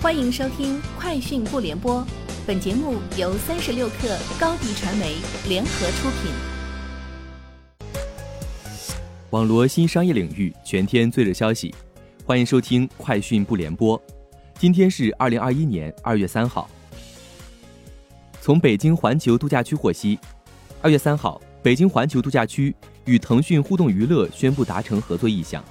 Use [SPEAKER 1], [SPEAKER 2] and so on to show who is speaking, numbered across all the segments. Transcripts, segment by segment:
[SPEAKER 1] 欢迎收听《快讯不联播》，本节目由三十六克高低传媒联合出品。
[SPEAKER 2] 网罗新商业领域全天最热消息，欢迎收听《快讯不联播》。今天是二零二一年二月三号。从北京环球度假区获悉，二月三号，北京环球度假区与腾讯互动娱乐宣布达成合作意向，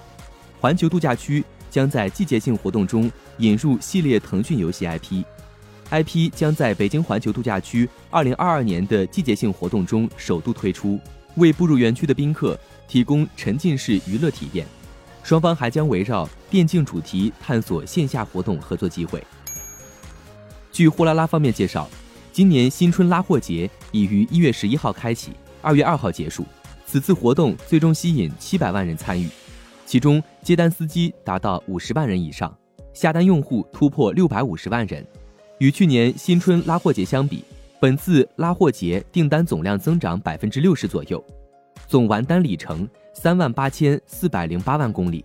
[SPEAKER 2] 环球度假区。将在季节性活动中引入系列腾讯游戏 IP，IP 将在北京环球度假区2022年的季节性活动中首度推出，为步入园区的宾客提供沉浸式娱乐体验。双方还将围绕电竞主题探索线下活动合作机会。据货拉拉方面介绍，今年新春拉货节已于1月11号开启，2月2号结束。此次活动最终吸引700万人参与。其中接单司机达到五十万人以上，下单用户突破六百五十万人。与去年新春拉货节相比，本次拉货节订单总量增长百分之六十左右，总完单里程三万八千四百零八万公里。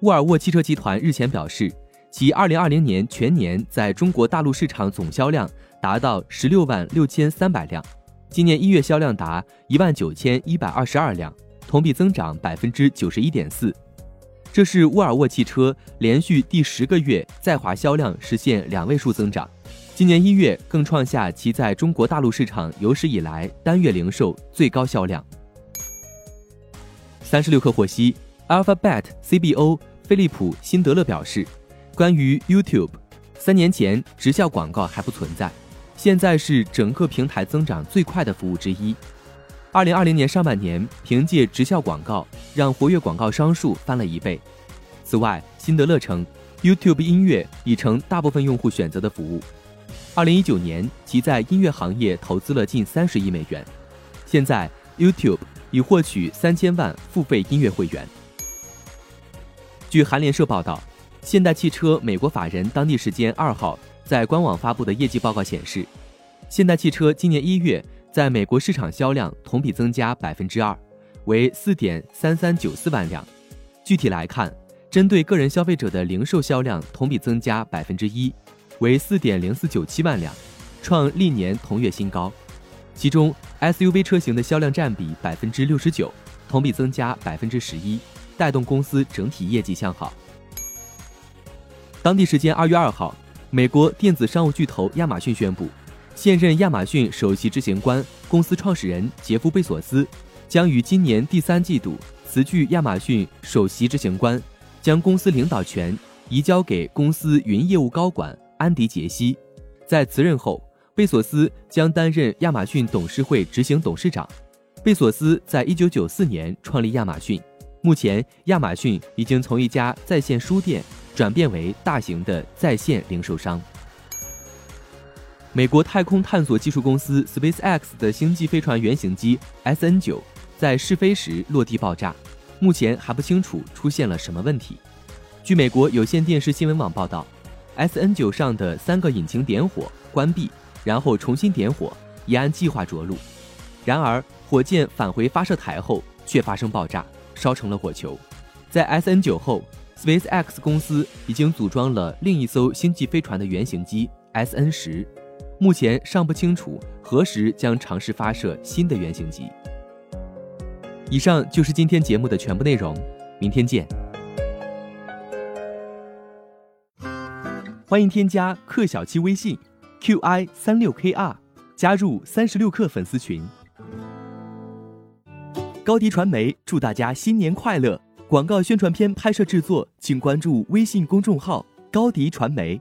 [SPEAKER 2] 沃尔沃汽车集团日前表示，其二零二零年全年在中国大陆市场总销量达到十六万六千三百辆，今年一月销量达一万九千一百二十二辆。同比增长百分之九十一点四，这是沃尔沃汽车连续第十个月在华销量实现两位数增长。今年一月更创下其在中国大陆市场有史以来单月零售最高销量。三十六氪获悉，Alphabet CBO 菲利普辛德勒表示，关于 YouTube，三年前直效广告还不存在，现在是整个平台增长最快的服务之一。二零二零年上半年，凭借直效广告，让活跃广告商数翻了一倍。此外，辛德勒称，YouTube 音乐已成大部分用户选择的服务。二零一九年，其在音乐行业投资了近三十亿美元。现在，YouTube 已获取三千万付费音乐会员。据韩联社报道，现代汽车美国法人当地时间二号在官网发布的业绩报告显示，现代汽车今年一月。在美国市场销量同比增加百分之二，为四点三三九四万辆。具体来看，针对个人消费者的零售销量同比增加百分之一，为四点零四九七万辆，创历年同月新高。其中 SUV 车型的销量占比百分之六十九，同比增加百分之十一，带动公司整体业绩向好。当地时间二月二号，美国电子商务巨头亚马逊宣布。现任亚马逊首席执行官、公司创始人杰夫·贝索斯将于今年第三季度辞去亚马逊首席执行官，将公司领导权移交给公司云业务高管安迪·杰西。在辞任后，贝索斯将担任亚马逊董事会执行董事长。贝索斯在一九九四年创立亚马逊，目前亚马逊已经从一家在线书店转变为大型的在线零售商。美国太空探索技术公司 SpaceX 的星际飞船原型机 SN9 在试飞时落地爆炸，目前还不清楚出现了什么问题。据美国有线电视新闻网报道，SN9 上的三个引擎点火、关闭，然后重新点火，已按计划着陆。然而，火箭返回发射台后却发生爆炸，烧成了火球。在 SN9 后，SpaceX 公司已经组装了另一艘星际飞船的原型机 SN10。目前尚不清楚何时将尝试发射新的原型机。以上就是今天节目的全部内容，明天见。欢迎添加克小七微信，qi 三六 kr，加入三十六氪粉丝群。高迪传媒祝大家新年快乐！广告宣传片拍摄制作，请关注微信公众号高迪传媒。